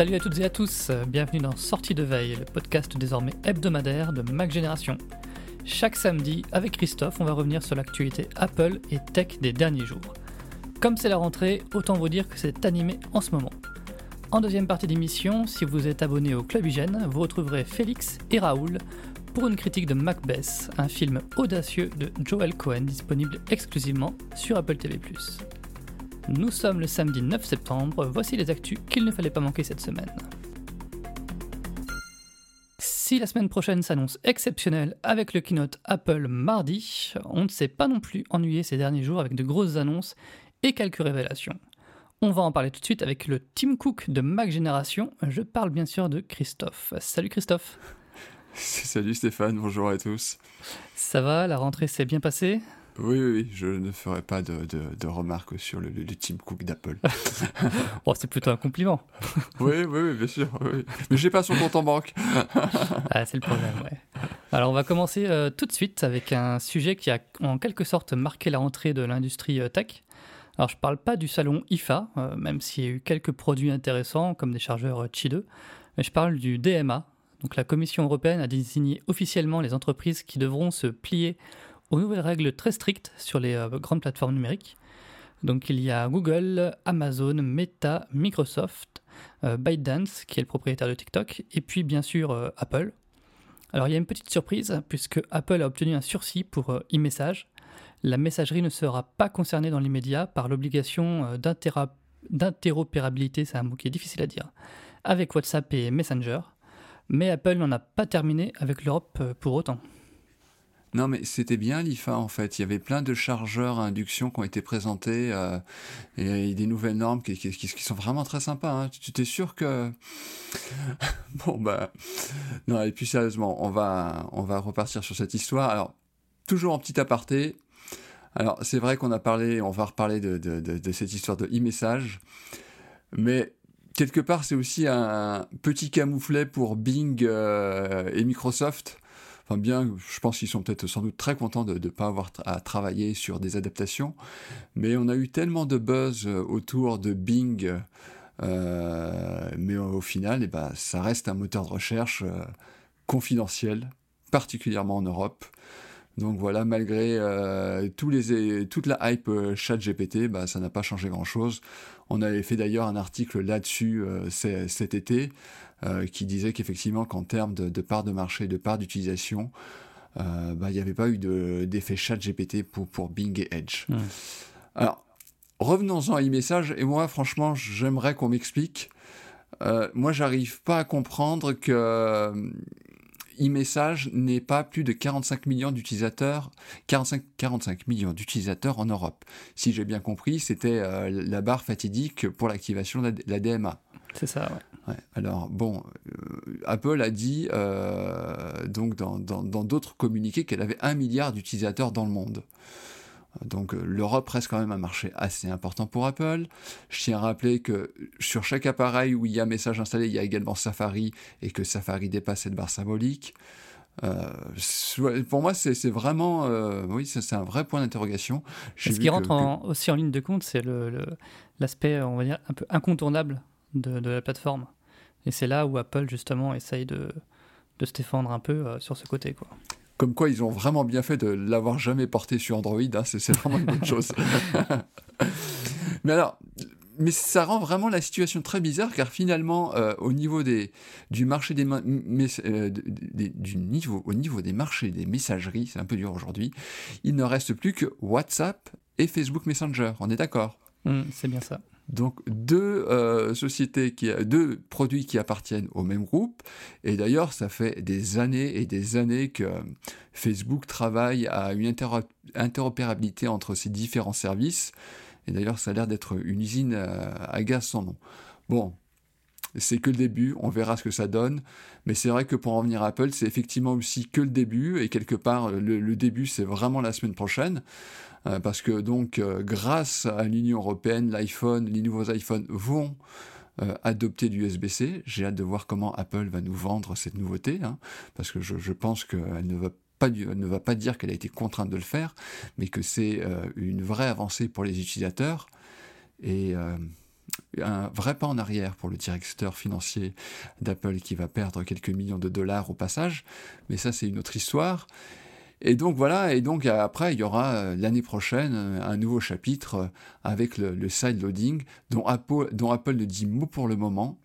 Salut à toutes et à tous, bienvenue dans Sortie de veille, le podcast désormais hebdomadaire de Mac Génération. Chaque samedi, avec Christophe, on va revenir sur l'actualité Apple et tech des derniers jours. Comme c'est la rentrée, autant vous dire que c'est animé en ce moment. En deuxième partie d'émission, si vous êtes abonné au Club Hygiène, vous retrouverez Félix et Raoul pour une critique de Macbeth, un film audacieux de Joel Cohen disponible exclusivement sur Apple TV+. Nous sommes le samedi 9 septembre, voici les actus qu'il ne fallait pas manquer cette semaine. Si la semaine prochaine s'annonce exceptionnelle avec le keynote Apple mardi, on ne s'est pas non plus ennuyé ces derniers jours avec de grosses annonces et quelques révélations. On va en parler tout de suite avec le Tim Cook de Mac Génération. Je parle bien sûr de Christophe. Salut Christophe. Salut Stéphane, bonjour à tous. Ça va, la rentrée s'est bien passée? Oui, oui, je ne ferai pas de, de, remarques sur le, le, Tim Cook d'Apple. oh, c'est plutôt un compliment. oui, oui, oui, bien sûr. Oui. Mais j'ai pas son compte en banque. ah, c'est le problème, ouais. Alors, on va commencer euh, tout de suite avec un sujet qui a en quelque sorte marqué la rentrée de l'industrie euh, tech. Alors, je ne parle pas du salon IFA, euh, même s'il y a eu quelques produits intéressants comme des chargeurs Qi 2, mais je parle du DMA. Donc, la Commission européenne a désigné officiellement les entreprises qui devront se plier aux nouvelles règles très strictes sur les euh, grandes plateformes numériques. Donc, il y a Google, Amazon, Meta, Microsoft, euh, ByteDance, qui est le propriétaire de TikTok, et puis bien sûr Apple. Alors, il y a une petite surprise, puisque Apple a obtenu un sursis pour e-message la messagerie ne sera pas concernée dans l'immédiat par l'obligation euh, d'interopérabilité, c'est un mot qui est difficile à dire, avec WhatsApp et Messenger, mais Apple n'en a pas terminé avec l'Europe euh, pour autant. Non, mais c'était bien l'IFA en fait. Il y avait plein de chargeurs à induction qui ont été présentés euh, et, des nouvelles normes qui, sont vraiment très sympas. Hein. Tu t'es sûr que. bon, bah. Non, et puis sérieusement, on va, on va repartir sur cette histoire. Alors, toujours en petit aparté, alors, c'est vrai qu'on a parlé, on va reparler de, cette histoire de e-message, mais quelque part, c'est aussi un petit camouflet pour Bing euh, et Microsoft. Bien, je pense qu'ils sont peut-être sans doute très contents de ne pas avoir à travailler sur des adaptations, mais on a eu tellement de buzz autour de Bing. Euh, mais au final, eh ben, ça reste un moteur de recherche euh, confidentiel, particulièrement en Europe. Donc voilà, malgré euh, tous les, toute la hype euh, chat GPT, bah, ça n'a pas changé grand-chose. On avait fait d'ailleurs un article là-dessus euh, cet été qui disait qu'effectivement qu'en termes de, part de marché, de part d'utilisation, bah, il n'y avait pas eu d'effet chat GPT pour, pour Bing et Edge. Alors, revenons-en à e-message, et moi franchement j'aimerais qu'on m'explique. moi j'arrive pas à comprendre que e-message n'est pas plus de 45 millions d'utilisateurs, 45, 45 millions d'utilisateurs en Europe. Si j'ai bien compris, c'était euh, la barre fatidique pour l'activation de la, DMA. C'est ça, ouais. Alors, bon, euh, Apple a dit, euh, donc dans d'autres communiqués, qu'elle avait un milliard d'utilisateurs dans le monde. Donc euh, l'Europe reste quand même un marché assez important pour Apple. Je tiens à rappeler que sur chaque appareil où il y a message installé, il y a également Safari et que Safari dépasse cette barre symbolique. Euh, pour moi, c'est vraiment, euh, oui, c'est un vrai point d'interrogation. Ce qui rentre aussi en ligne de compte, c'est l'aspect, on va dire, un peu incontournable de, la plateforme. Et c'est là où Apple, justement, essaye de, de se défendre un peu sur ce côté. Quoi. Comme quoi, ils ont vraiment bien fait de l'avoir jamais porté sur Android. Hein, c'est vraiment une bonne chose. mais alors, mais ça rend vraiment la situation très bizarre car finalement, euh, au niveau des, du marché des, euh, du niveau, au niveau des marchés des messageries, c'est un peu dur aujourd'hui, il ne reste plus que WhatsApp et Facebook Messenger. On est d'accord? Mmh, C'est bien ça. Donc deux euh, sociétés, qui, deux produits qui appartiennent au même groupe. Et d'ailleurs, ça fait des années et des années que Facebook travaille à une interopérabilité entre ces différents services. Et d'ailleurs, ça a l'air d'être une usine euh, à gaz sans nom. Bon, c'est que le début, on verra ce que ça donne. Mais c'est vrai que pour en venir à Apple, c'est effectivement aussi que le début. Et quelque part, le début, c'est vraiment la semaine prochaine. Euh, parce que donc euh, grâce à l'Union européenne, les nouveaux iPhones vont euh, adopter du USB-C. J'ai hâte de voir comment Apple va nous vendre cette nouveauté, hein, parce que je, pense qu'elle ne va pas dire qu'elle a été contrainte de le faire, mais que c'est une vraie avancée pour les utilisateurs. Et un vrai pas en arrière pour le directeur financier d'Apple qui va perdre quelques millions de dollars au passage, mais ça c'est une autre histoire. Et donc voilà, et donc après, il y aura euh, l'année prochaine euh, un nouveau chapitre euh, avec le, le side loading dont Apple, dont Apple ne dit mot pour le moment.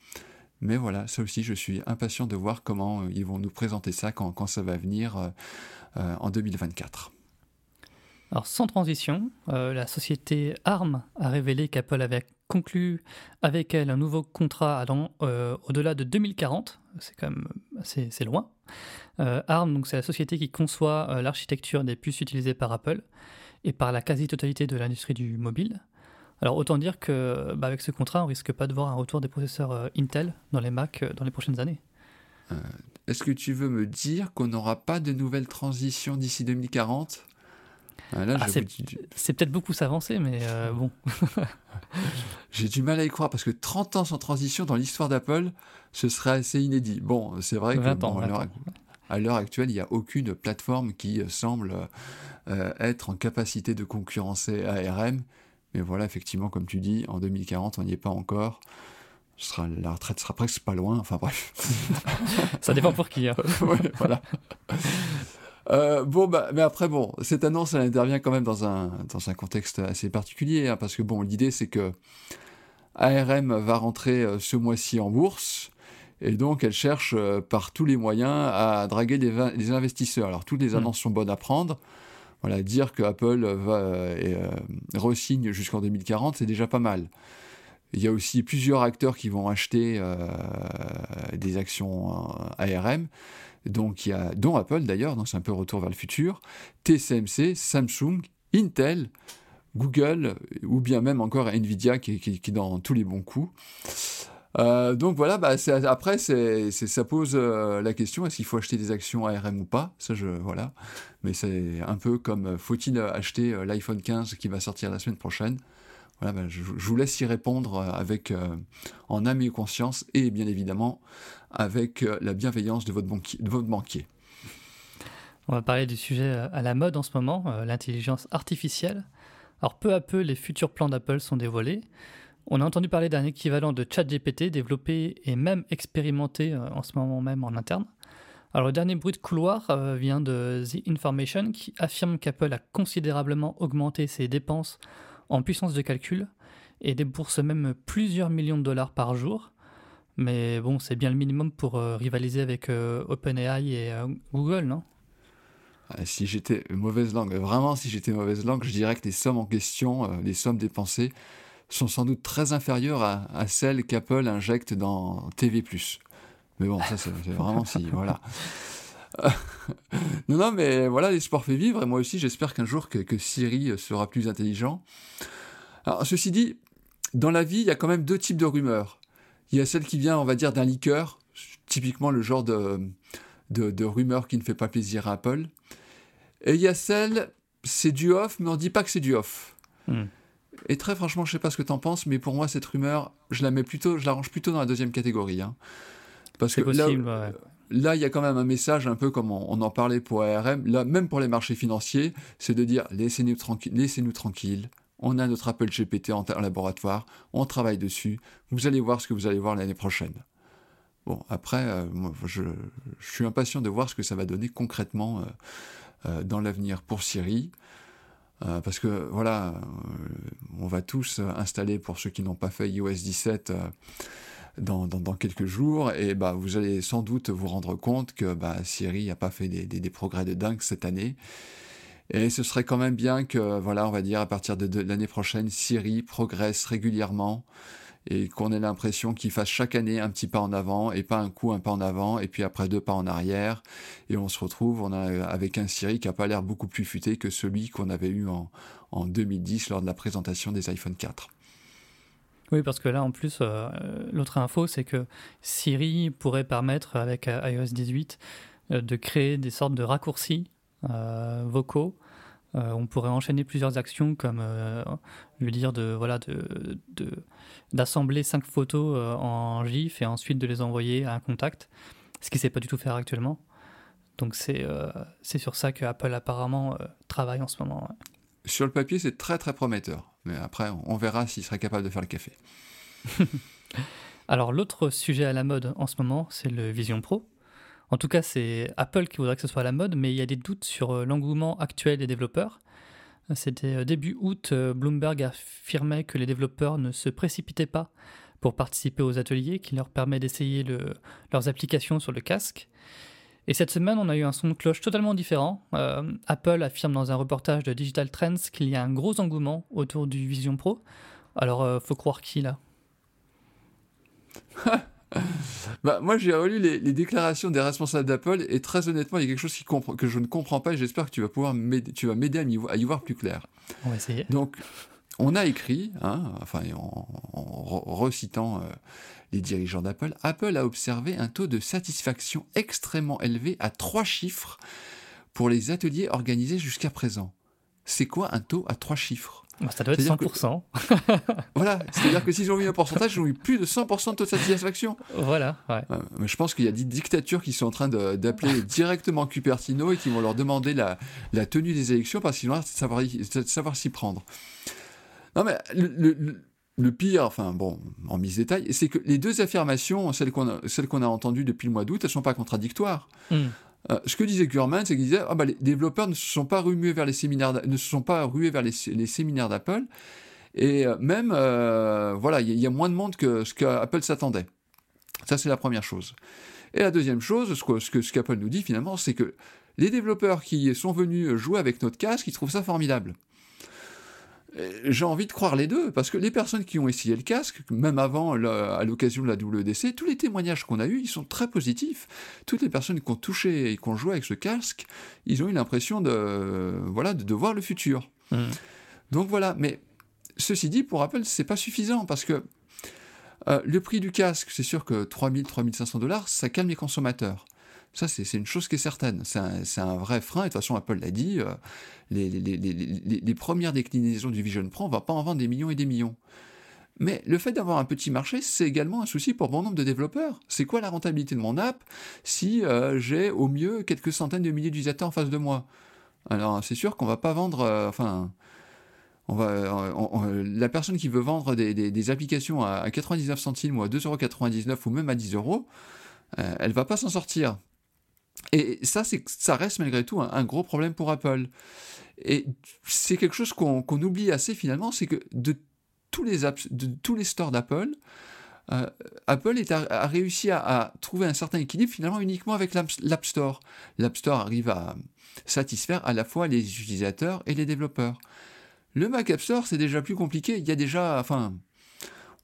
Mais voilà, ça aussi, je suis impatient de voir comment ils vont nous présenter ça quand, quand ça va venir en 2024. Alors sans transition, la société ARM a révélé qu'Apple avait conclu avec elle un nouveau contrat allant au-delà de 2040. C'est quand même assez, loin. Euh, ARM, c'est la société qui conçoit euh, l'architecture des puces utilisées par Apple et par la quasi-totalité de l'industrie du mobile. Alors autant dire que bah, avec ce contrat, on risque pas de voir un retour des processeurs euh, Intel dans les Mac dans les prochaines années. Est-ce que tu veux me dire qu'on n'aura pas de nouvelles transitions d'ici 2040 ah, c'est peut-être beaucoup s'avancer, mais bon. J'ai du mal à y croire parce que 30 ans sans transition dans l'histoire d'Apple, ce serait assez inédit. Bon, c'est vrai que à l'heure actuelle, il n'y a aucune plateforme qui euh, semble euh, être en capacité de concurrencer ARM. Mais voilà, effectivement, comme tu dis, en 2040, on n'y est pas encore. Sera, la retraite sera presque pas loin. Enfin bref. Ça dépend pour qui. Hein. voilà. Euh, bon, bah, mais après, bon, cette annonce, elle intervient quand même dans un, dans un contexte assez particulier, hein, parce que bon, l'idée, c'est que ARM va rentrer euh, ce mois-ci en bourse, et donc elle cherche euh, par tous les moyens à draguer les, investisseurs. Alors, toutes les hmm. annonces sont bonnes à prendre. Voilà, dire que Apple va euh, re-signe jusqu'en 2040, c'est déjà pas mal. Il y a aussi plusieurs acteurs qui vont acheter des actions ARM donc il y a, dont Apple d'ailleurs, donc c'est un peu retour vers le futur, TSMC, Samsung, Intel, Google, ou bien même encore Nvidia qui, est dans tous les bons coups. Euh, donc voilà, bah après ça pose euh, la question est-ce qu'il faut acheter des actions ARM ou pas? Ça je voilà, mais c'est un peu comme faut-il acheter euh, l'iPhone 15 qui va sortir la semaine prochaine? Ben, je, vous laisse y répondre euh, avec euh, en âme et conscience et bien évidemment avec euh, la bienveillance de votre, banquier, de votre banquier. On va parler du sujet à la mode en ce moment, l'intelligence artificielle. Alors peu à peu, les futurs plans d'Apple sont dévoilés. On a entendu parler d'un équivalent de ChatGPT développé et même expérimenté en ce moment même en interne. Alors le dernier bruit de couloir vient de The Information qui affirme qu'Apple a considérablement augmenté ses dépenses en puissance de calcul et débourse même plusieurs millions de dollars par jour. Mais bon, c'est bien le minimum pour euh, rivaliser avec euh, OpenAI et euh, Google, non? Ah, Si j'étais mauvaise langue, vraiment si j'étais mauvaise langue, je dirais que les sommes en question, les sommes dépensées, sont sans doute très inférieures à, à celles qu'Apple injecte dans TV+. Mais bon, ça c'est vraiment si, voilà. non, non, mais voilà, l'espoir fait vivre, et moi aussi, j'espère qu'un jour que, Siri sera plus intelligent. Alors, ceci dit, dans la vie, il y a quand même deux types de rumeurs. Il y a celle qui vient, on va dire, d'un liqueur, typiquement le genre de, de, rumeur qui ne fait pas plaisir à Apple. Et il y a celle, c'est du off, mais on ne dit pas que c'est du off. Hmm. Et très franchement, je ne sais pas ce que tu en penses, mais pour moi, cette rumeur, je la mets plutôt, je la range plutôt dans la deuxième catégorie. Hein. Parce que possible, là, il y a quand même un message un peu comme on, en parlait pour ARM, là, même pour les marchés financiers, c'est de dire laissez-nous tranquilles. On a notre Apple GPT en, laboratoire, on travaille dessus. Vous allez voir ce que vous allez voir l'année prochaine. Bon, après, euh, je, suis impatient de voir ce que ça va donner concrètement euh, euh, dans l'avenir pour Siri. parce que voilà, on va tous installer, pour ceux qui n'ont pas fait iOS 17, dans, quelques jours, et bah, vous allez sans doute vous rendre compte que bah, Siri n'a pas fait des, progrès de dingue cette année. Et ce serait quand même bien que, voilà, on va dire, à partir de, l'année prochaine, Siri progresse régulièrement et qu'on ait l'impression qu'il fasse chaque année un petit pas en avant et pas un coup un pas en avant et puis après deux pas en arrière et on se retrouve avec un Siri qui a pas l'air beaucoup plus futé que celui qu'on avait eu en, en 2010 lors de la présentation des iPhone 4. Oui, parce que là, en plus, euh, l'autre info, c'est que Siri pourrait permettre, avec euh, iOS 18, euh, de créer des sortes de raccourcis vocaux. on pourrait enchaîner plusieurs actions, comme lui dire de voilà de d'assembler cinq photos en GIF et ensuite de les envoyer à un contact, ce qui ne sait pas du tout faire actuellement. Donc c'est c'est sur ça que Apple apparemment travaille en ce moment. Sur le papier, c'est très très prometteur. Mais après, on verra s'il serait capable de faire le café. Alors l'autre sujet à la mode en ce moment, c'est le Vision Pro. En tout cas, c'est Apple qui voudrait que ce soit à la mode, mais il y a des doutes sur euh, l'engouement actuel des développeurs. C'était euh, début août, euh, Bloomberg affirmait que les développeurs ne se précipitaient pas pour participer aux ateliers qui leur permet d'essayer leurs applications sur le casque. Et cette semaine, on a eu un son de cloche totalement différent. Apple affirme dans un reportage de Digital Trends qu'il y a un gros engouement autour du Vision Pro. Alors, faut croire qui là? Bah, moi, j'ai relu les, déclarations des responsables d'Apple et très honnêtement, il y a quelque chose qui que je ne comprends pas et j'espère que tu vas pouvoir m'aider, tu vas m'aider à, y voir plus clair. On va essayer. Donc, on a écrit, hein, enfin, en, recitant euh, les dirigeants d'Apple, Apple a observé un taux de satisfaction extrêmement élevé à trois chiffres pour les ateliers organisés jusqu'à présent. C'est quoi un taux à trois chiffres? Bah, ça doit être 100%. voilà, c'est-à-dire que s'ils ont eu un pourcentage, ont eu plus de 100% de taux de satisfaction. Voilà, ouais. mais je pense qu'il y a des dictatures qui sont en train d'appeler directement Cupertino et qui vont leur demander la, la tenue des élections parce qu'ils vont savoir, savoir s'y prendre. Non, mais le, le, pire, enfin bon, en mise détail, c'est que les deux affirmations, celles qu'on a, qu'on a entendues depuis le mois d'août, elles ne sont pas contradictoires. Hmm. Euh, ce que disait Gurman, c'est qu'il disait ah bah, les développeurs ne se sont pas rués vers les séminaires, ne se sont pas rués vers les, séminaires d'Apple, et euh, même euh, voilà, il y, a moins de monde que ce qu'Apple s'attendait. Ça c'est la première chose. Et la deuxième chose, ce que ce qu'Apple nous dit finalement, c'est que les développeurs qui sont venus jouer avec notre casque, ils trouvent ça formidable. Euh, j'ai envie de croire les deux, parce que les personnes qui ont essayé le casque, même avant, à l'occasion de la WDC, tous les témoignages qu'on a eus, ils sont très positifs. Toutes les personnes qui ont touché et qui ont joué avec ce casque, ils ont eu l'impression de, voilà, de, voir le futur. Mmh. Donc voilà, mais ceci dit, pour Apple, c'est pas suffisant, parce que euh, le prix du casque, c'est sûr que 3000, 3500 dollars, ça calme les consommateurs. Ça, c'est une chose qui est certaine. C'est un, vrai frein. Et de toute façon, Apple l'a dit, euh, les, premières déclinaisons du Vision Pro, on va pas en vendre des millions et des millions. Mais le fait d'avoir un petit marché, c'est également un souci pour bon nombre de développeurs. C'est quoi la rentabilité de mon app si euh, j'ai au mieux quelques centaines de milliers d'utilisateurs en face de moi? Alors, c'est sûr qu'on va pas vendre... Euh, enfin... La personne qui veut vendre des, applications à, 99 centimes ou à 2,99€ ou même à 10 euros, elle va pas s'en sortir. Et ça, ça reste malgré tout un, gros problème pour Apple. Et c'est quelque chose qu'on oublie assez finalement, c'est que de tous les, apps, de tous les stores d'Apple, euh, Apple a, réussi à, trouver un certain équilibre finalement uniquement avec l'App Store. L'App Store arrive à satisfaire à la fois les utilisateurs et les développeurs. Le Mac App Store, c'est déjà plus compliqué. Il y a déjà, enfin,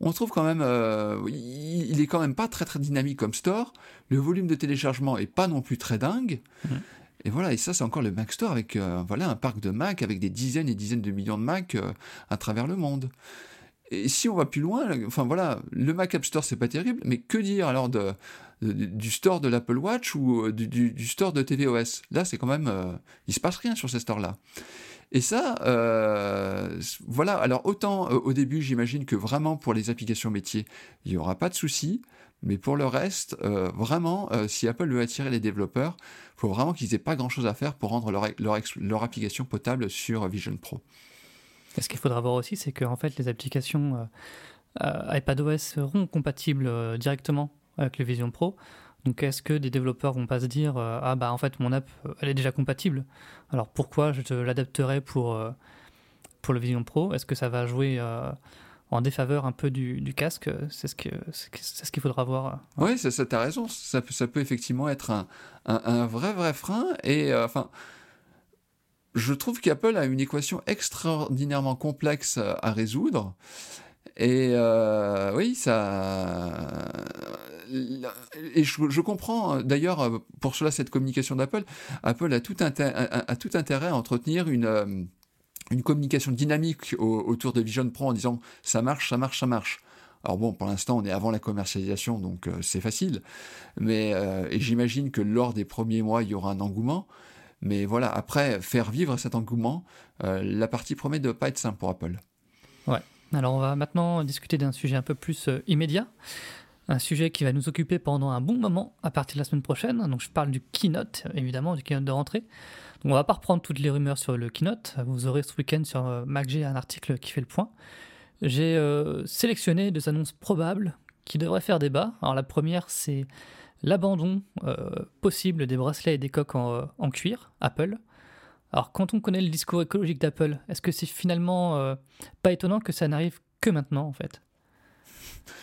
on trouve quand même, euh, il est quand même pas très très dynamique comme store. Le volume de téléchargement est pas non plus très dingue. Mhm. Et voilà, et ça c'est encore le Mac Store avec euh, voilà un parc de Mac avec des dizaines et dizaines de millions de Mac euh, à travers le monde. Et si on va plus loin, enfin voilà, le Mac App Store c'est pas terrible, mais que dire alors de, du store de l'Apple Watch ou du, du, store de tvOS Là c'est quand même, il se passe rien sur ces stores là. Et ça, euh, voilà. Alors autant euh, au début, j'imagine que vraiment pour les applications métiers, il n'y aura pas de souci. Mais pour le reste, euh, vraiment, si Apple veut attirer les développeurs, il faut vraiment qu'ils aient pas grand-chose à faire pour rendre leur, application potable sur Vision Pro. ce qu'il faudra voir aussi, c'est que en fait, les applications iPadOS seront compatibles directement avec le Vision Pro. Donc est-ce que des développeurs vont pas se dire euh, ah bah en fait mon app euh, elle est déjà compatible? Alors pourquoi je l'adapterai pour euh, pour le Vision Pro? Est-ce que ça va jouer en défaveur un peu du, casque? C'est ce que c'est ce qu'il faudra voir oui ça, ça as raison. Ça, ça, peut effectivement être un, un, vrai vrai frein. Et enfin je trouve qu'Apple a une équation extraordinairement complexe à résoudre. Et oui ça et je, comprends euh, d'ailleurs euh, pour cela cette communication d'Apple. Apple a tout, intérêt à entretenir une, euh, communication dynamique autour de Vision Pro en disant ça marche, ça marche, ça marche. Alors bon, pour l'instant, on est avant la commercialisation, donc c'est facile. Mais j'imagine que lors des premiers mois, il y aura un engouement. Mais voilà, après, faire vivre cet engouement, la partie promet de ne pas être simple pour Apple. Ouais. Alors on va maintenant discuter d'un sujet un peu plus immédiat un sujet qui va nous occuper pendant un bon moment à partir de la semaine prochaine. Donc je parle du keynote, évidemment, du keynote de rentrée. Donc on va pas reprendre toutes les rumeurs sur le keynote. Vous aurez ce week-end sur euh, MacG un article qui fait le point. J'ai euh, sélectionné deux annonces probables qui devraient faire débat. Alors la première, c'est l'abandon euh, possible des bracelets et des coques en, en, cuir, Apple. Alors quand on connaît le discours écologique d'Apple, est-ce que c'est finalement pas étonnant que ça n'arrive que maintenant en fait?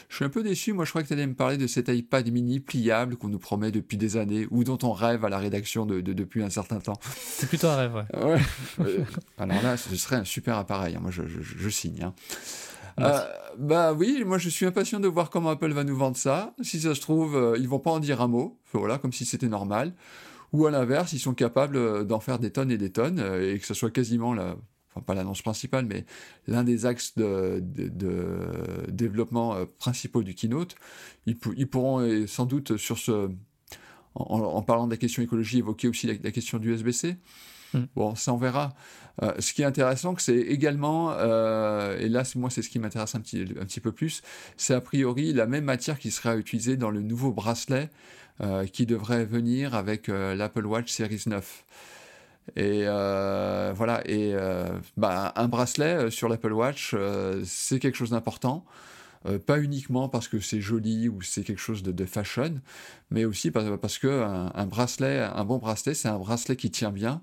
Je suis un peu déçu. Moi, je crois que tu allais me parler de cet iPad mini pliable qu'on nous promet depuis des années ou dont on rêve à la rédaction de, depuis un certain temps. C'est plutôt un rêve, ouais. Euh, alors là, ce serait un super appareil. Hein. Moi, je, signe. Hein. Euh, bah oui, moi je suis impatient de voir comment Apple va nous vendre ça. Si ça se trouve, euh, ils vont pas en dire un mot, voilà, comme si c'était normal. Ou à l'inverse, ils sont capables d'en faire des tonnes et des tonnes et que ce soit quasiment la pas l'annonce principale, mais l'un des axes de, développement euh, principaux du keynote, ils, pourront euh, sans doute sur ce, en, parlant de la question écologie, évoquer aussi la, question du USB-C. Hmm. Bon, ça on verra. Euh, ce qui est intéressant, c'est également, et là moi c'est ce qui m'intéresse un petit, un petit peu plus, c'est a priori la même matière qui sera utilisée dans le nouveau bracelet qui devrait venir avec l'Apple Watch Series 9. Et euh, voilà, et euh, bah, un bracelet euh, sur l'Apple Watch, c'est quelque chose d'important. pas uniquement parce que c'est joli ou c'est quelque chose de, fashion, mais aussi parce, que un, bracelet, un bon bracelet, c'est un bracelet qui tient bien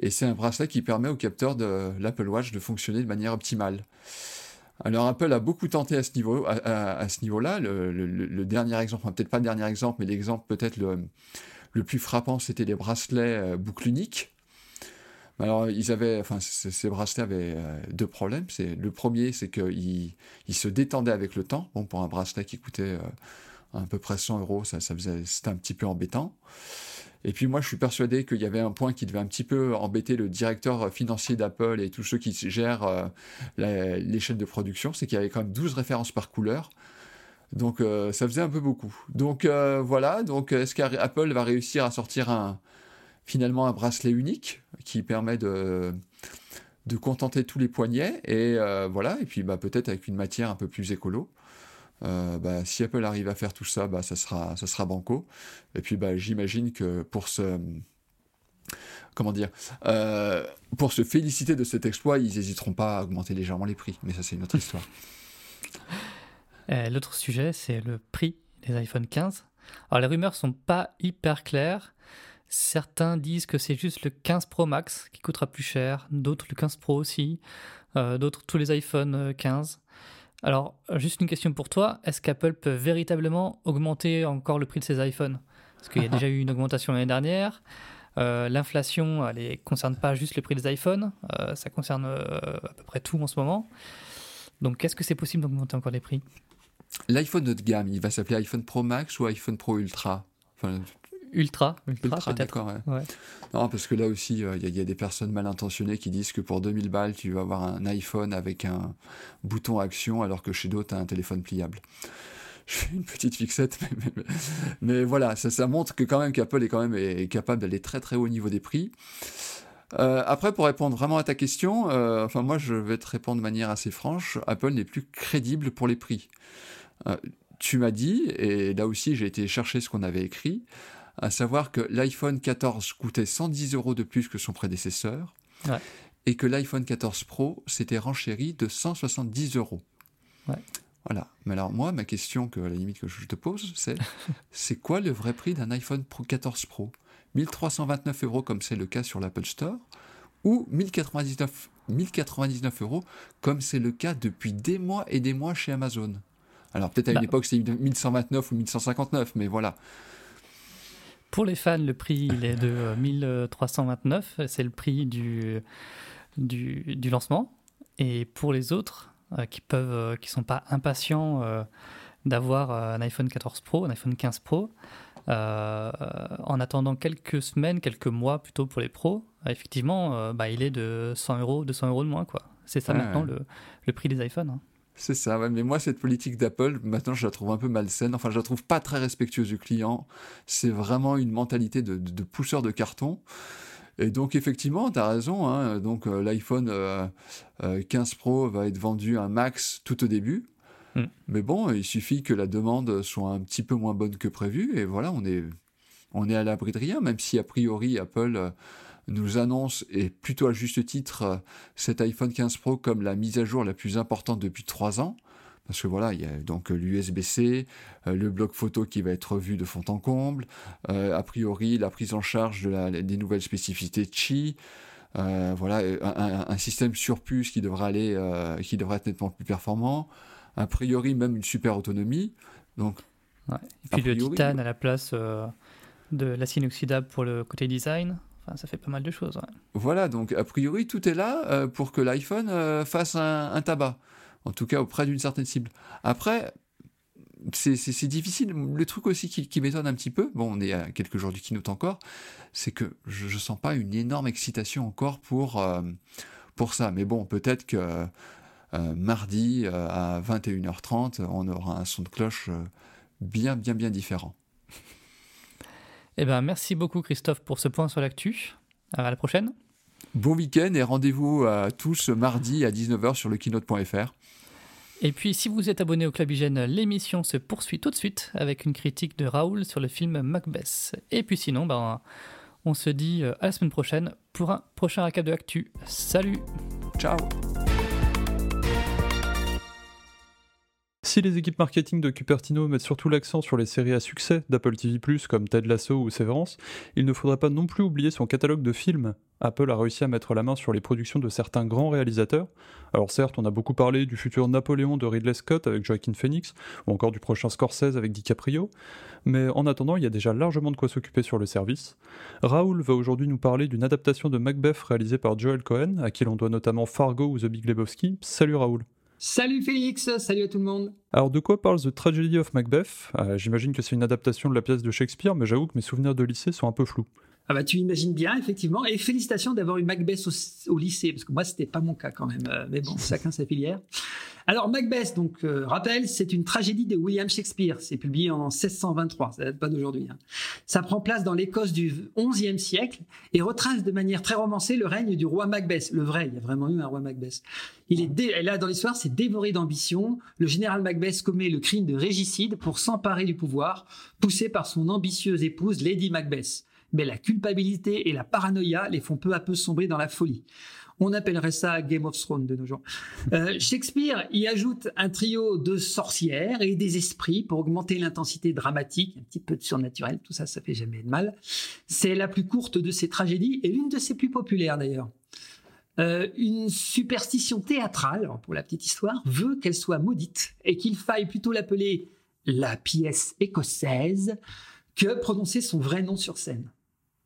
et c'est un bracelet qui permet au capteur de l'Apple Watch de fonctionner de manière optimale. Alors Apple a beaucoup tenté à ce niveau, à, ce niveau-là. Le, dernier exemple, peut-être pas le dernier exemple, mais l'exemple peut-être le, le plus frappant, c'était les bracelets boucle unique. Alors, ils avaient, enfin, ces bracelets avaient euh, deux problèmes. C'est le premier, c'est qu'ils ils se détendaient avec le temps. Bon, pour un bracelet qui coûtait euh, à peu près 100 euros, ça, ça faisait, c'était un petit peu embêtant. Et puis moi, je suis persuadé qu'il y avait un point qui devait un petit peu embêter le directeur financier d'Apple et tous ceux qui gèrent euh, l'échelle de production, c'est qu'il y avait quand même 12 références par couleur. Donc ça faisait un peu beaucoup. Donc voilà, donc est-ce qu'Apple va réussir à sortir un, finalement un bracelet unique qui permet de, de contenter tous les poignets et euh, voilà et puis bah, peut-être avec une matière un peu plus écolo. Euh, bah, si Apple arrive à faire tout ça, bah, ça sera ça sera banco. Et puis bah, j'imagine que pour ce comment dire euh, pour se féliciter de cet exploit, ils n'hésiteront pas à augmenter légèrement les prix. Mais ça c'est une autre histoire. L'autre sujet, c'est le prix des iPhone 15. Alors les rumeurs sont pas hyper claires. Certains disent que c'est juste le 15 Pro Max qui coûtera plus cher, d'autres le 15 Pro aussi, euh, d'autres tous les iPhone 15. Euh, Alors, juste une question pour toi, est-ce qu'Apple peut véritablement augmenter encore le prix de ses iPhones? Parce qu'il y a déjà eu une augmentation l'année dernière. Euh, l'inflation, elle ne concerne pas juste le prix des iPhones, ça concerne à peu près tout en ce moment. Donc, est-ce que c'est possible d'augmenter encore les prix? L'iPhone de gamme, il va s'appeler iPhone Pro Max ou iPhone Pro Ultra? Ultra, ultra, peut-être. Ouais. Non, parce que là aussi, il euh, y, a des personnes mal intentionnées qui disent que pour 2000 balles, tu vas avoir un iPhone avec un bouton action, alors que chez d'autres, tu as un téléphone pliable. Je fais une petite fixette, mais, voilà, ça, ça, montre que quand même qu'Apple est quand même est capable d'aller très très haut au niveau des prix. Euh, après, pour répondre vraiment à ta question, euh, enfin moi je vais te répondre de manière assez franche, Apple n'est plus crédible pour les prix. tu m'as dit, et là aussi j'ai été chercher ce qu'on avait écrit, à savoir que l'iPhone 14 coûtait 110 euros de plus que son prédécesseur, et que l'iPhone 14 Pro s'était renchéri de 170 euros. Voilà. Mais alors moi, ma question que à la limite que je te pose, c'est c'est quoi le vrai prix d'un iPhone Pro 14 Pro? 1329 euros comme c'est le cas sur l'Apple Store ou 1099, 1099 euros comme c'est le cas depuis des mois et des mois chez Amazon? Alors peut-être à une bah. époque c'était 1129 ou 1159, mais voilà. Pour les fans, le prix il est de 1329, euh, c'est le prix du, du, lancement. Et pour les autres euh, qui peuvent, euh, qui sont pas impatients d'avoir un iPhone 14 Pro, un iPhone 15 Pro, en attendant quelques semaines, quelques mois plutôt pour les pros, effectivement, bah, il est de 100 euros, 200 euros de moins. quoi. C'est ça maintenant le, le, prix des iPhones. Hein. C'est ça, mais moi, cette politique d'Apple, maintenant, je la trouve un peu malsaine. Enfin, je la trouve pas très respectueuse du client. C'est vraiment une mentalité de, de, pousseur de carton. Et donc, effectivement, tu as raison. Hein. donc, euh, l'iPhone 15 euh, euh, Pro va être vendu un max tout au début. Hmm. Mais bon, il suffit que la demande soit un petit peu moins bonne que prévu. Et voilà, on est, on est à l'abri de rien, même si, a priori, Apple nous annonce, et plutôt à juste titre, cet iPhone 15 Pro comme la mise à jour la plus importante depuis trois ans. Parce que voilà, il y a donc l'USB-C, le bloc photo qui va être revu de fond en comble, a priori la prise en charge de des nouvelles spécificités Qi, voilà, un, système sur puce qui devrait aller, qui être nettement plus performant, a priori même une super autonomie. Donc, Et puis le titane à la place euh, de l'acide inoxydable pour le côté design. Ça fait pas mal de choses. Voilà, donc a priori tout est là euh, pour que l'iPhone euh, fasse un, tabac, en tout cas auprès d'une certaine cible. Après, c'est difficile. Le truc aussi qui, m'étonne un petit peu, bon, on est à quelques jours du keynote encore, c'est que je, ne sens pas une énorme excitation encore pour, pour ça. Mais bon, peut-être que euh, mardi euh, à 21h30, on aura un son de cloche euh, bien, bien, bien différent. Eh ben, merci beaucoup Christophe pour ce point sur l'actu. À la prochaine. Bon week-end et rendez-vous à tous mardi à 19h sur le keynote.fr. Et puis, si vous êtes abonné au Club Hygiène, l'émission se poursuit tout de suite avec une critique de Raoul sur le film Macbeth. Et puis sinon, ben, on se dit à la semaine prochaine pour un prochain récap de l'actu. Salut Ciao Si les équipes marketing de Cupertino mettent surtout l'accent sur les séries à succès d'Apple TV+, comme Ted Lasso ou Severance, il ne faudrait pas non plus oublier son catalogue de films. Apple a réussi à mettre la main sur les productions de certains grands réalisateurs. Alors certes, on a beaucoup parlé du futur Napoléon de Ridley Scott avec Joaquin Phoenix, ou encore du prochain Scorsese avec DiCaprio, mais en attendant, il y a déjà largement de quoi s'occuper sur le service. Raoul va aujourd'hui nous parler d'une adaptation de Macbeth réalisée par Joel Cohen, à qui l'on doit notamment Fargo ou The Big Lebowski. Salut Raoul Salut Félix, salut à tout le monde. Alors de quoi parle The Tragedy of Macbeth? Euh, J'imagine que c'est une adaptation de la pièce de Shakespeare, mais j'avoue que mes souvenirs de lycée sont un peu flous. Ah bah tu imagines bien, effectivement. Et félicitations d'avoir eu Macbeth au, lycée, parce que moi, c'était pas mon cas quand même. Euh, mais bon, chacun sa filière. Alors Macbeth, donc euh, rappel, c'est une tragédie de William Shakespeare. C'est publié en 1623, ça date pas d'aujourd'hui. Hein. Ça prend place dans l'Écosse du XIe siècle et retrace de manière très romancée le règne du roi Macbeth, le vrai. Il y a vraiment eu un roi Macbeth. Il est là dans l'histoire, c'est dévoré d'ambition. Le général Macbeth commet le crime de régicide pour s'emparer du pouvoir, poussé par son ambitieuse épouse Lady Macbeth. Mais la culpabilité et la paranoïa les font peu à peu sombrer dans la folie. On appellerait ça Game of Thrones de nos jours. Euh, Shakespeare y ajoute un trio de sorcières et des esprits pour augmenter l'intensité dramatique, un petit peu de surnaturel, tout ça, ça fait jamais de mal. C'est la plus courte de ses tragédies et l'une de ses plus populaires d'ailleurs. Euh, une superstition théâtrale, pour la petite histoire, veut qu'elle soit maudite et qu'il faille plutôt l'appeler la pièce écossaise que prononcer son vrai nom sur scène.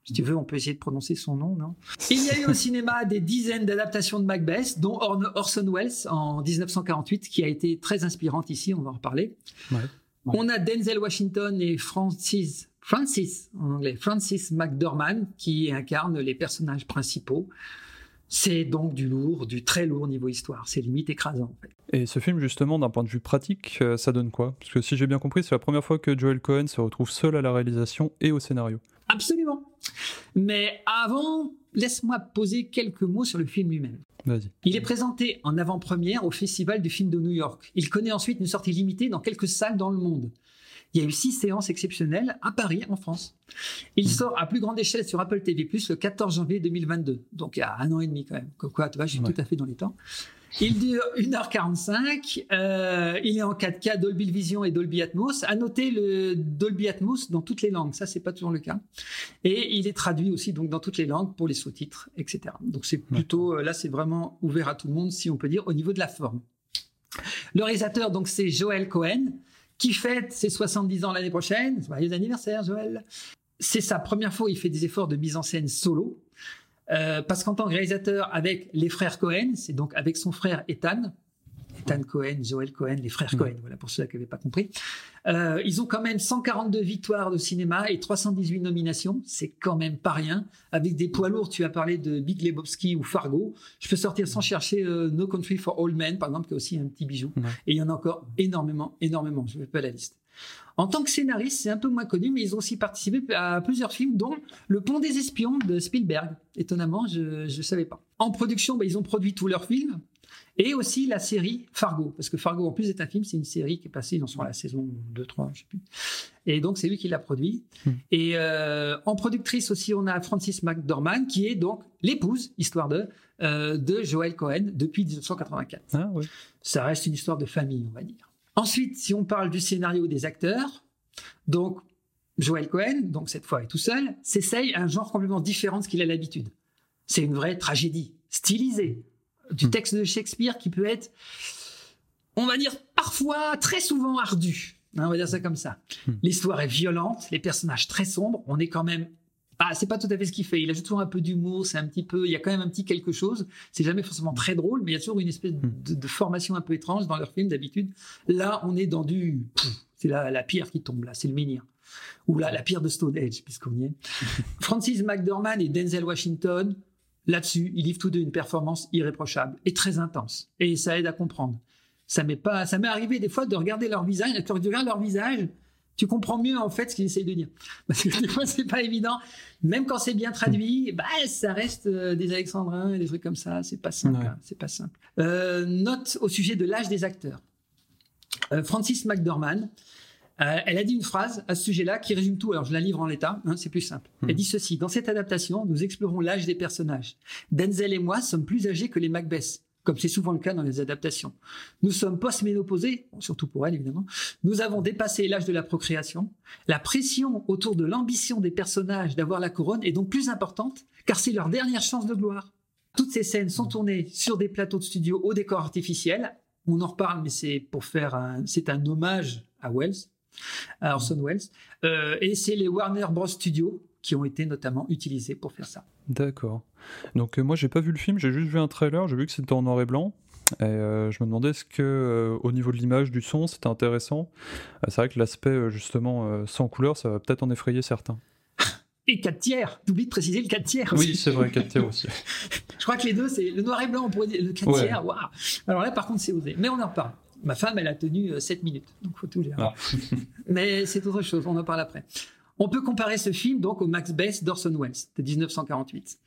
Si tu veux, on peut essayer de prononcer son nom, non? Il y a eu au cinéma des dizaines d'adaptations de Macbeth, dont Orson Welles en 1948, qui a été très inspirante ici, on va en reparler. On a Denzel Washington et Francis, Francis en anglais, Francis McDormand, qui incarnent les personnages principaux. C'est donc du lourd, du très lourd niveau histoire. C'est limite écrasant. Et ce film, justement, d'un point de vue pratique, euh, ça donne quoi? Parce que si j'ai bien compris, c'est la première fois que Joel Cohen se retrouve seul à la réalisation et au scénario. Absolument. Mais avant, laisse-moi poser quelques mots sur le film lui-même. Il est présenté en avant-première au Festival du film de New York. Il connaît ensuite une sortie limitée dans quelques salles dans le monde. Il y a eu six séances exceptionnelles à Paris, en France. Il mmh. sort à plus grande échelle sur Apple TV+, le 14 janvier 2022. Donc il y a un an et demi quand même. Quoi, tu vois, je suis tout à fait dans les temps. Il dure 1h45. Euh, il est en 4K Dolby Vision et Dolby Atmos. À noter le Dolby Atmos dans toutes les langues. Ça, c'est pas toujours le cas. Et il est traduit aussi donc dans toutes les langues pour les sous-titres, etc. Donc c'est plutôt euh, là, c'est vraiment ouvert à tout le monde, si on peut dire, au niveau de la forme. Le réalisateur, donc, c'est Joel Cohen, qui fête ses 70 ans l'année prochaine. Joyeux anniversaire, Joel. C'est sa première fois où il fait des efforts de mise en scène solo. Euh, parce qu'en tant que réalisateur avec les frères Cohen, c'est donc avec son frère Ethan, Ethan Cohen, Joel Cohen, les frères mm. Cohen, voilà pour ceux qui n'avaient pas compris. Euh, ils ont quand même 142 victoires de cinéma et 318 nominations, c'est quand même pas rien. Avec des poids lourds, tu as parlé de Big Lebowski ou Fargo. Je peux sortir sans chercher euh, No Country for Old Men, par exemple, qui est aussi un petit bijou. Et il y en a encore énormément, énormément. Je ne vais pas la liste. En tant que scénariste, c'est un peu moins connu, mais ils ont aussi participé à plusieurs films, dont Le Pont des Espions de Spielberg. Étonnamment, je ne savais pas. En production, bah, ils ont produit tous leurs films. Et aussi la série Fargo, parce que Fargo, en plus d'être un film, c'est une série qui est passée dans la saison 2, 3, je sais plus. Et donc, c'est lui qui l'a produit. Hmm. Et euh, en productrice aussi, on a Francis McDormand, qui est donc l'épouse, histoire de, euh, de Joel Cohen depuis 1984. Ah. Ça reste une histoire de famille, on va dire. Ensuite, si on parle du scénario des acteurs, donc Joel Cohen, donc cette fois est tout seul, s'essaye un genre complètement différent de ce qu'il a l'habitude. C'est une vraie tragédie, stylisée, du Hmm. texte de Shakespeare qui peut être, on va dire, parfois, très souvent ardu. Hein, on va dire ça comme ça. Hmm. L'histoire est violente, les personnages très sombres, on est quand même... Ah, c'est pas tout à fait ce qu'il fait. Il ajoute toujours un peu d'humour, c'est un petit peu, il y a quand même un petit quelque chose. C'est jamais forcément très drôle, mais il y a toujours une espèce de, de formation un peu étrange dans leurs films d'habitude. Là, on est dans du, c'est la, la pierre qui tombe là, c'est le menhir. Ou là, la pierre de Stonehenge, puisqu'on y est. Francis McDormand et Denzel Washington, là-dessus, ils livrent tous deux une performance irréprochable et très intense. Et ça aide à comprendre. Ça m'est pas, ça m'est arrivé des fois de regarder leur visage, tu regardes leur visage, tu comprends mieux en fait ce qu'ils essayent de dire. Parce que des fois, c'est pas évident. Même quand c'est bien traduit, bah, ça reste euh, des alexandrins et des trucs comme ça. C'est pas simple. Ouais. hein, c'est pas simple. Euh, note au sujet de l'âge des acteurs. Euh, Francis McDormand, euh, elle a dit une phrase à ce sujet-là qui résume tout. Alors, je la livre en l'état, hein, c'est plus simple. Hmm. Elle dit ceci Dans cette adaptation, nous explorons l'âge des personnages. Denzel et moi sommes plus âgés que les Macbeth, comme c'est souvent le cas dans les adaptations. Nous sommes post-ménopausés, surtout pour elle évidemment. Nous avons dépassé l'âge de la procréation. La pression autour de l'ambition des personnages d'avoir la couronne est donc plus importante, car c'est leur dernière chance de gloire. Toutes ces scènes sont tournées sur des plateaux de studio au décor artificiel. On en reparle, mais c'est pour faire un, c'est un hommage à Wells, à Orson Welles. Euh, et c'est les Warner Bros. Studios qui ont été notamment utilisés pour faire ça. D'accord. Donc euh, moi j'ai pas vu le film, j'ai juste vu un trailer, j'ai vu que c'était en noir et blanc. Et euh, je me demandais est-ce que euh, au niveau de l'image, du son, c'était intéressant. Euh, c'est vrai que l'aspect justement sans couleur, ça va peut-être en effrayer certains. Et 4 tiers, t'oublies de préciser le 4 tiers. Oui, c'est vrai, 4 tiers aussi. Je crois que les deux, c'est le noir et blanc, on pourrait dire le 4 Ouais. tiers, waouh. Alors là, par contre, c'est osé. Mais on en reparle. Ma femme, elle a tenu euh, 7 minutes, donc faut tout dire. Ah. Mais c'est autre chose, on en parle après. On peut comparer ce film donc au Max Best d'Orson Welles de 1948.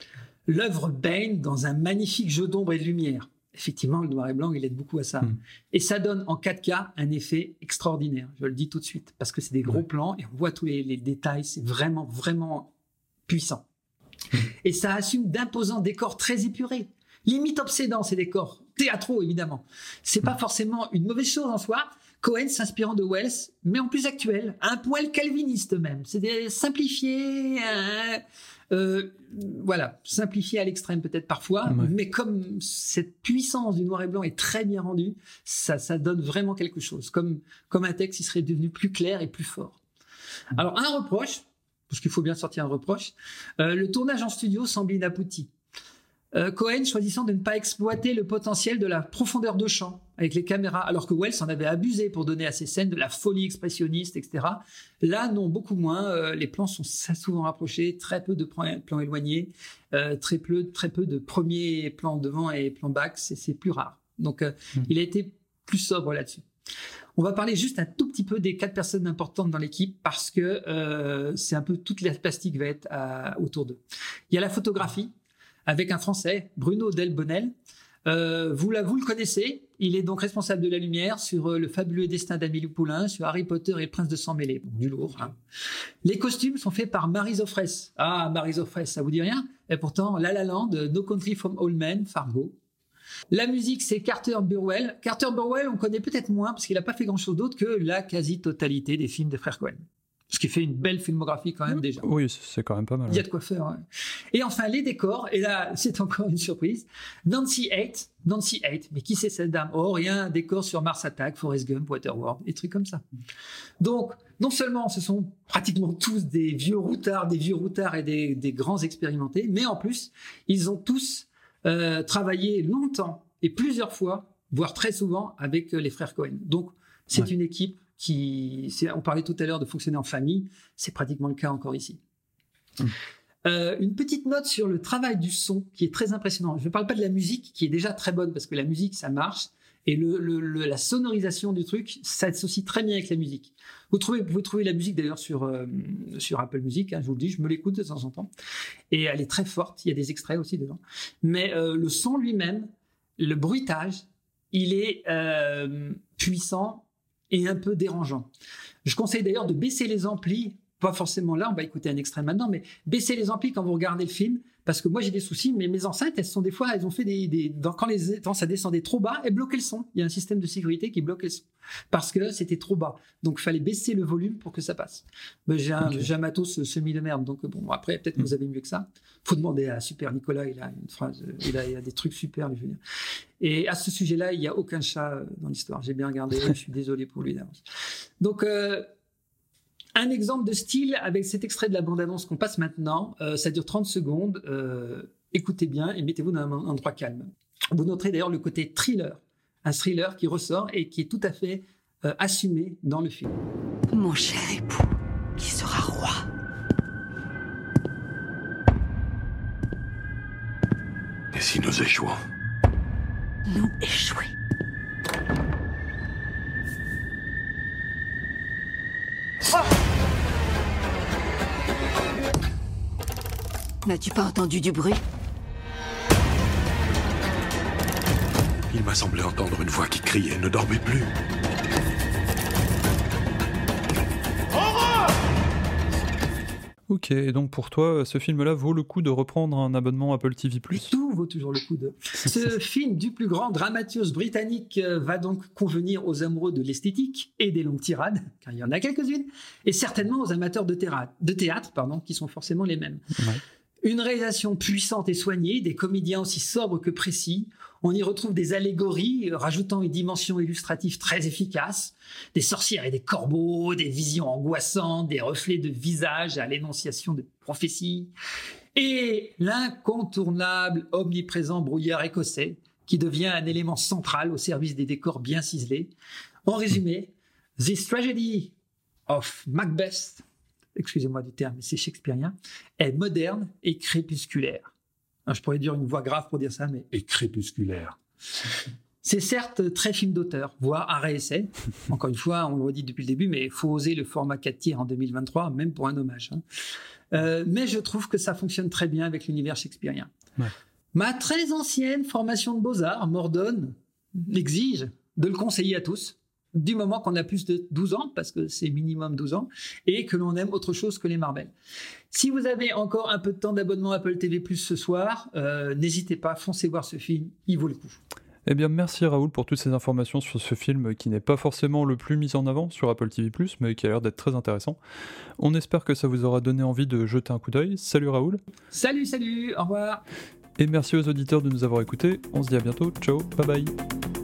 L'œuvre baigne dans un magnifique jeu d'ombre et de lumière. Effectivement, le noir et blanc, il aide beaucoup à ça. Mm. Et ça donne en 4K un effet extraordinaire, je le dis tout de suite, parce que c'est des gros Ouais. plans et on voit tous les, les détails, c'est vraiment, vraiment puissant. Et ça assume d'imposants décors très épurés, limite obsédants ces décors, théâtraux évidemment. C'est pas forcément une mauvaise chose en soi. Cohen s'inspirant de Wells, mais en plus actuel, un poil calviniste même. C'est simplifié, euh, euh, voilà, simplifié à l'extrême peut-être parfois, Ouais. mais comme cette puissance du noir et blanc est très bien rendue, ça, ça donne vraiment quelque chose, comme, comme un texte qui serait devenu plus clair et plus fort. Alors un reproche, parce qu'il faut bien sortir un reproche, euh, le tournage en studio semble inabouti. Euh, Cohen choisissant de ne pas exploiter le potentiel de la profondeur de champ avec les caméras, alors que Wells en avait abusé pour donner à ses scènes de la folie expressionniste, etc. Là, non, beaucoup moins. Euh, les plans sont souvent rapprochés, très peu de plans, éloignés, euh, très, peu, très peu de premiers plans devant et plans back, c'est plus rare. Donc, euh, Mm. il a été plus sobre là-dessus. On va parler juste un tout petit peu des quatre personnes importantes dans l'équipe parce que euh, c'est un peu toute la plastique va être à- autour d'eux. Il y a la photographie avec un Français, Bruno Delbonnel. Euh, vous, le connaissez, il est donc responsable de la lumière sur euh, le fabuleux destin d'Amélie Poulain, sur Harry Potter et prince de sang mêlé. Du lourd. hein. Les costumes sont faits par Marie Zoffres. Ah, Marie Zoffres, ça vous dit rien? Et pourtant, La La Land, No Country from All Men, Fargo. La musique, c'est Carter Burwell. Carter Burwell, on connaît peut-être moins parce qu'il n'a pas fait grand-chose d'autre que la quasi-totalité des films des frères Cohen. Ce qui fait une belle filmographie quand même déjà. Oui, c'est- quand même pas mal. Il y a de quoi faire. ouais. Et enfin, les décors. Et là, c'est encore une surprise. Nancy Haight. Nancy Haight. Mais qui c'est cette dame? Oh, rien. Un décor sur Mars Attack, Forrest Gump, Waterworld, des trucs comme ça. Donc, non seulement ce sont pratiquement tous des vieux routards, des vieux routards et des, des grands expérimentés, mais en plus, ils ont tous euh, travaillé longtemps et plusieurs fois, voire très souvent, avec euh, les frères Cohen. Donc, c'est Ouais. une équipe qui, on parlait tout à l'heure de fonctionner en famille, c'est pratiquement le cas encore ici. Euh, une petite note sur le travail du son qui est très impressionnant. Je ne parle pas de la musique qui est déjà très bonne parce que la musique ça marche et le, le- le- la sonorisation du truc ça s'associe très bien avec la musique. Vous, trouvez, vous pouvez trouver la musique d'ailleurs sur, euh, sur Apple Music, hein, je vous le dis, je me l'écoute de temps en temps et elle est très forte. Il y a des extraits aussi dedans, mais euh, le son lui-même, le bruitage, il est euh, puissant et un peu dérangeant. Je conseille d'ailleurs de baisser les amplis, pas forcément là, on va écouter un extrait maintenant, mais baisser les amplis quand vous regardez le film, parce que moi j'ai des soucis, mais mes enceintes, elles sont des fois, elles ont fait des, quand les ça descendait trop bas, elles bloquaient le son. Il y a un système de sécurité qui bloquait le son parce que c'était trop bas. Donc il fallait baisser le volume pour que ça passe. j'ai un, okay. un, matos semi de merde, donc bon après peut-être que vous avez mieux que ça. Faut demander à Super Nicolas, il a une phrase, il a, il a des trucs super. Je veux dire. Et à ce sujet-là, il n'y a aucun chat dans l'histoire. J'ai bien regardé, je suis désolé pour lui d'avance. Donc euh, un exemple de style avec cet extrait de la bande-annonce qu'on passe maintenant, euh, ça dure 30 secondes. Euh, écoutez bien et mettez-vous dans un endroit calme. Vous noterez d'ailleurs le côté thriller, un thriller qui ressort et qui est tout à fait euh, assumé dans le film. Mon cher époux, qui sera roi? Et si nous échouons? Nous échouer. N'as-tu pas entendu du bruit Il m'a semblé entendre une voix qui criait Ne dormez plus Ok, et donc pour toi, ce film-là vaut le coup de reprendre un abonnement Apple TV+. Tout vaut toujours le coup de. Ce film du plus grand dramaturge britannique va donc convenir aux amoureux de l'esthétique et des longues tirades, car il y en a quelques-unes, et certainement aux amateurs de théâtre, de théâtre pardon, qui sont forcément les mêmes. Ouais. Une réalisation puissante et soignée, des comédiens aussi sobres que précis. On y retrouve des allégories, rajoutant une dimension illustrative très efficace, des sorcières et des corbeaux, des visions angoissantes, des reflets de visage à l'énonciation de prophéties, et l'incontournable, omniprésent brouillard écossais, qui devient un élément central au service des décors bien ciselés. En résumé, This Tragedy of Macbeth excusez-moi du terme, mais c'est shakespearien, est moderne et crépusculaire. Je pourrais dire une voix grave pour dire ça, mais et crépusculaire. C'est certes très film d'auteur, voire un réessai. Encore une fois, on le redit depuis le début, mais il faut oser le format 4 tiers en 2023, même pour un hommage. Hein. Euh, mais je trouve que ça fonctionne très bien avec l'univers shakespearien. Ouais. Ma très ancienne formation de beaux-arts m'ordonne, exige de le conseiller à tous du moment qu'on a plus de 12 ans, parce que c'est minimum 12 ans, et que l'on aime autre chose que les Marvel. Si vous avez encore un peu de temps d'abonnement Apple TV Plus ce soir, euh, n'hésitez pas, foncez voir ce film, il vaut le coup. Eh bien, merci Raoul pour toutes ces informations sur ce film qui n'est pas forcément le plus mis en avant sur Apple TV+, mais qui a l'air d'être très intéressant. On espère que ça vous aura donné envie de jeter un coup d'œil. Salut Raoul. Salut, salut, au revoir. Et merci aux auditeurs de nous avoir écoutés. On se dit à bientôt. Ciao, bye bye.